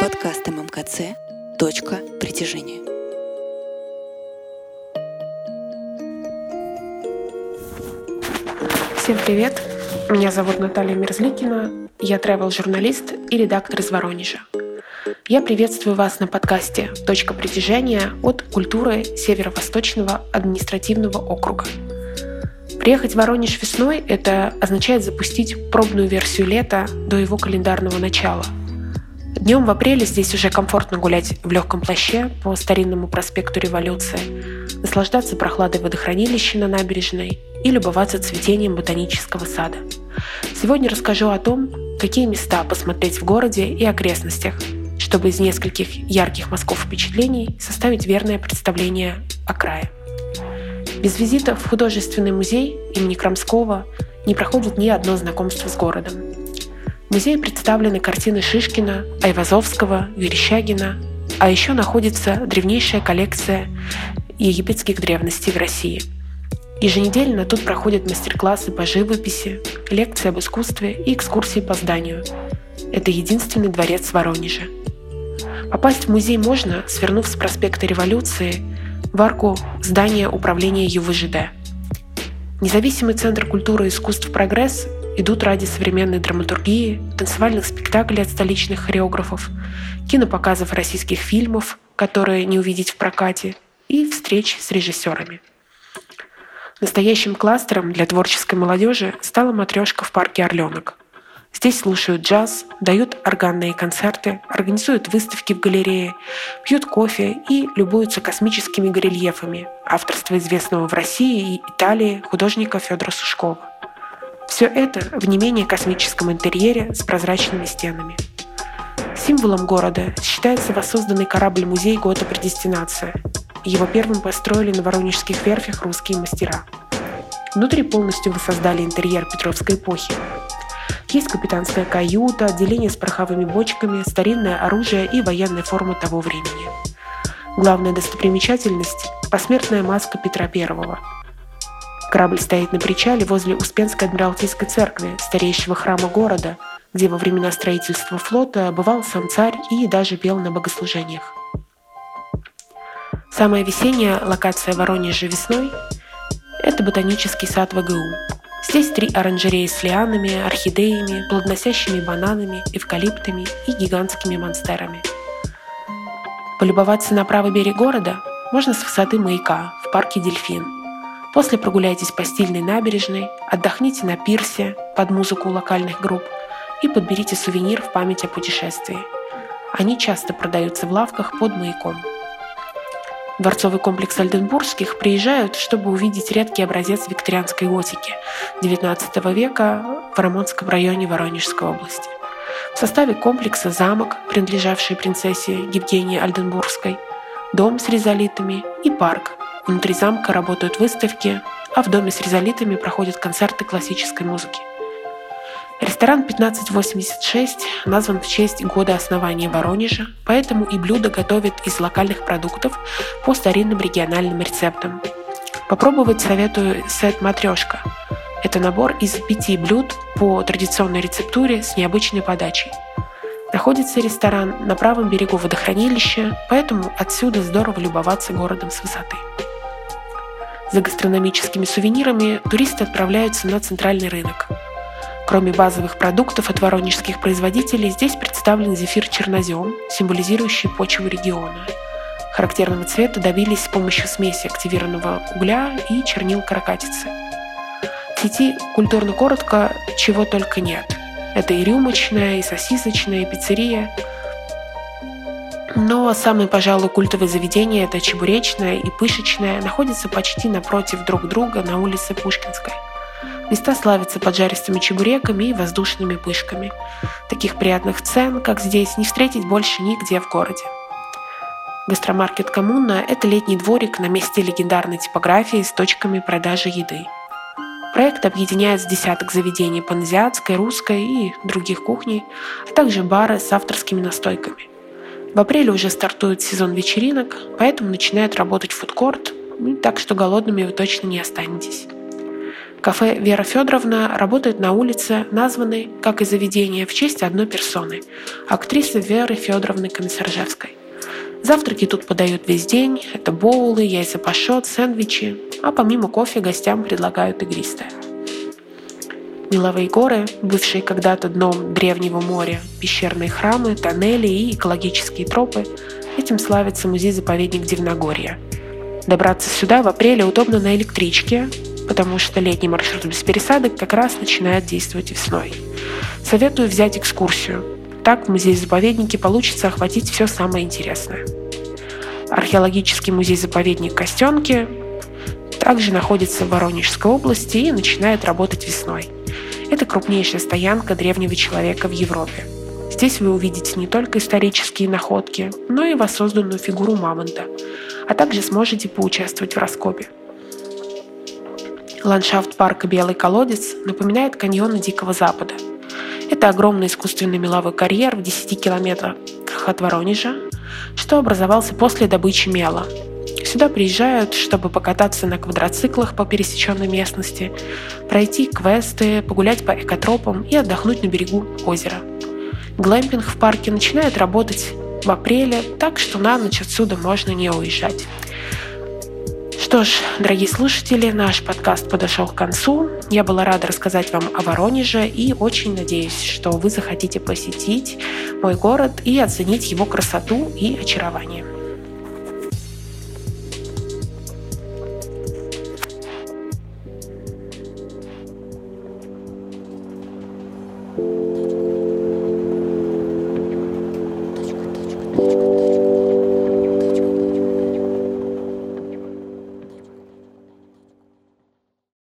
Подкаст МКЦ «Точка притяжения». Всем привет! Меня зовут Наталья Мерзликина, я travel-журналист и редактор из Воронежа. Я приветствую вас на подкасте «Точка притяжения» от культуры Северо-Восточного административного округа. Приехать в Воронеж весной – это означает запустить пробную версию лета до его календарного начала. Днем в апреле здесь уже комфортно гулять в легком плаще по старинному проспекту Революции, наслаждаться прохладой водохранилища на набережной и любоваться цветением ботанического сада. Сегодня расскажу о том, какие места посмотреть в городе и окрестностях, чтобы из нескольких ярких мазков впечатлений составить верное представление о крае. Без визита в художественный музей имени Крамского не проходит ни одно знакомство с городом. В музее представлены картины Шишкина, Айвазовского, Верещагина, а еще находится древнейшая коллекция египетских древностей в России – Еженедельно тут проходят мастер-классы по живописи, лекции об искусстве и экскурсии по зданию. Это единственный дворец в Воронеже. Попасть в музей можно, свернув с проспекта Революции в арку здания управления ЮВЖД. Независимый центр культуры и искусств «Прогресс» идут ради современной драматургии, танцевальных спектаклей от столичных хореографов, кинопоказов российских фильмов, которые не увидеть в прокате, и встреч с режиссерами – Настоящим кластером для творческой молодежи стала матрешка в парке «Орленок». Здесь слушают джаз, дают органные концерты, организуют выставки в галерее, пьют кофе и любуются космическими горельефами авторства известного в России и Италии художника Федора Сушкова. Все это в не менее космическом интерьере с прозрачными стенами. Символом города считается воссозданный корабль-музей года «Предестинация», его первым построили на воронежских верфях русские мастера. Внутри полностью воссоздали интерьер Петровской эпохи. Есть капитанская каюта, отделение с пороховыми бочками, старинное оружие и военная форма того времени. Главная достопримечательность – посмертная маска Петра I. Корабль стоит на причале возле Успенской Адмиралтейской церкви, старейшего храма города, где во времена строительства флота бывал сам царь и даже пел на богослужениях. Самая весенняя локация Воронежа весной – это ботанический сад ВГУ. Здесь три оранжереи с лианами, орхидеями, плодоносящими бананами, эвкалиптами и гигантскими монстерами. Полюбоваться на правый берег города можно с высоты маяка в парке «Дельфин». После прогуляйтесь по стильной набережной, отдохните на пирсе под музыку локальных групп и подберите сувенир в память о путешествии. Они часто продаются в лавках под маяком – дворцовый комплекс Альденбургских приезжают, чтобы увидеть редкий образец викторианской готики XIX века в Рамонском районе Воронежской области. В составе комплекса замок, принадлежавший принцессе Евгении Альденбургской, дом с резолитами и парк. Внутри замка работают выставки, а в доме с резолитами проходят концерты классической музыки. Ресторан 1586 назван в честь года основания Воронежа, поэтому и блюда готовят из локальных продуктов по старинным региональным рецептам. Попробовать советую сет «Матрешка». Это набор из пяти блюд по традиционной рецептуре с необычной подачей. Находится ресторан на правом берегу водохранилища, поэтому отсюда здорово любоваться городом с высоты. За гастрономическими сувенирами туристы отправляются на центральный рынок – Кроме базовых продуктов от воронежских производителей, здесь представлен зефир-чернозем, символизирующий почву региона. Характерного цвета добились с помощью смеси активированного угля и чернил каракатицы. В сети культурно коротко чего только нет. Это и рюмочная, и сосисочная, и пиццерия. Но самые, пожалуй, культовые заведения – это чебуречная и пышечная, находятся почти напротив друг друга на улице Пушкинской – Места славятся поджаристыми чебуреками и воздушными пышками. Таких приятных цен, как здесь, не встретить больше нигде в городе. Гастромаркет «Коммуна» — это летний дворик на месте легендарной типографии с точками продажи еды. Проект объединяет с десяток заведений паназиатской, русской и других кухней, а также бары с авторскими настойками. В апреле уже стартует сезон вечеринок, поэтому начинает работать фудкорт, так что голодными вы точно не останетесь. Кафе «Вера Федоровна» работает на улице, названной, как и заведение, в честь одной персоны – актрисы Веры Федоровны Комиссаржевской. Завтраки тут подают весь день. Это боулы, яйца пашот, сэндвичи. А помимо кофе гостям предлагают игристое. Меловые горы, бывшие когда-то дном древнего моря, пещерные храмы, тоннели и экологические тропы – этим славится музей-заповедник Дивногорья. Добраться сюда в апреле удобно на электричке, потому что летний маршрут без пересадок как раз начинает действовать весной. Советую взять экскурсию. Так в музее-заповеднике получится охватить все самое интересное. Археологический музей-заповедник Костенки также находится в Воронежской области и начинает работать весной. Это крупнейшая стоянка древнего человека в Европе. Здесь вы увидите не только исторические находки, но и воссозданную фигуру мамонта, а также сможете поучаствовать в раскопе. Ландшафт парка «Белый колодец» напоминает каньоны Дикого Запада – это огромный искусственный меловой карьер в 10 километрах от Воронежа, что образовался после добычи мела. Сюда приезжают, чтобы покататься на квадроциклах по пересеченной местности, пройти квесты, погулять по экотропам и отдохнуть на берегу озера. Глэмпинг в парке начинает работать в апреле, так что на ночь отсюда можно не уезжать. Что ж, дорогие слушатели, наш подкаст подошел к концу. Я была рада рассказать вам о Воронеже и очень надеюсь, что вы захотите посетить мой город и оценить его красоту и очарование.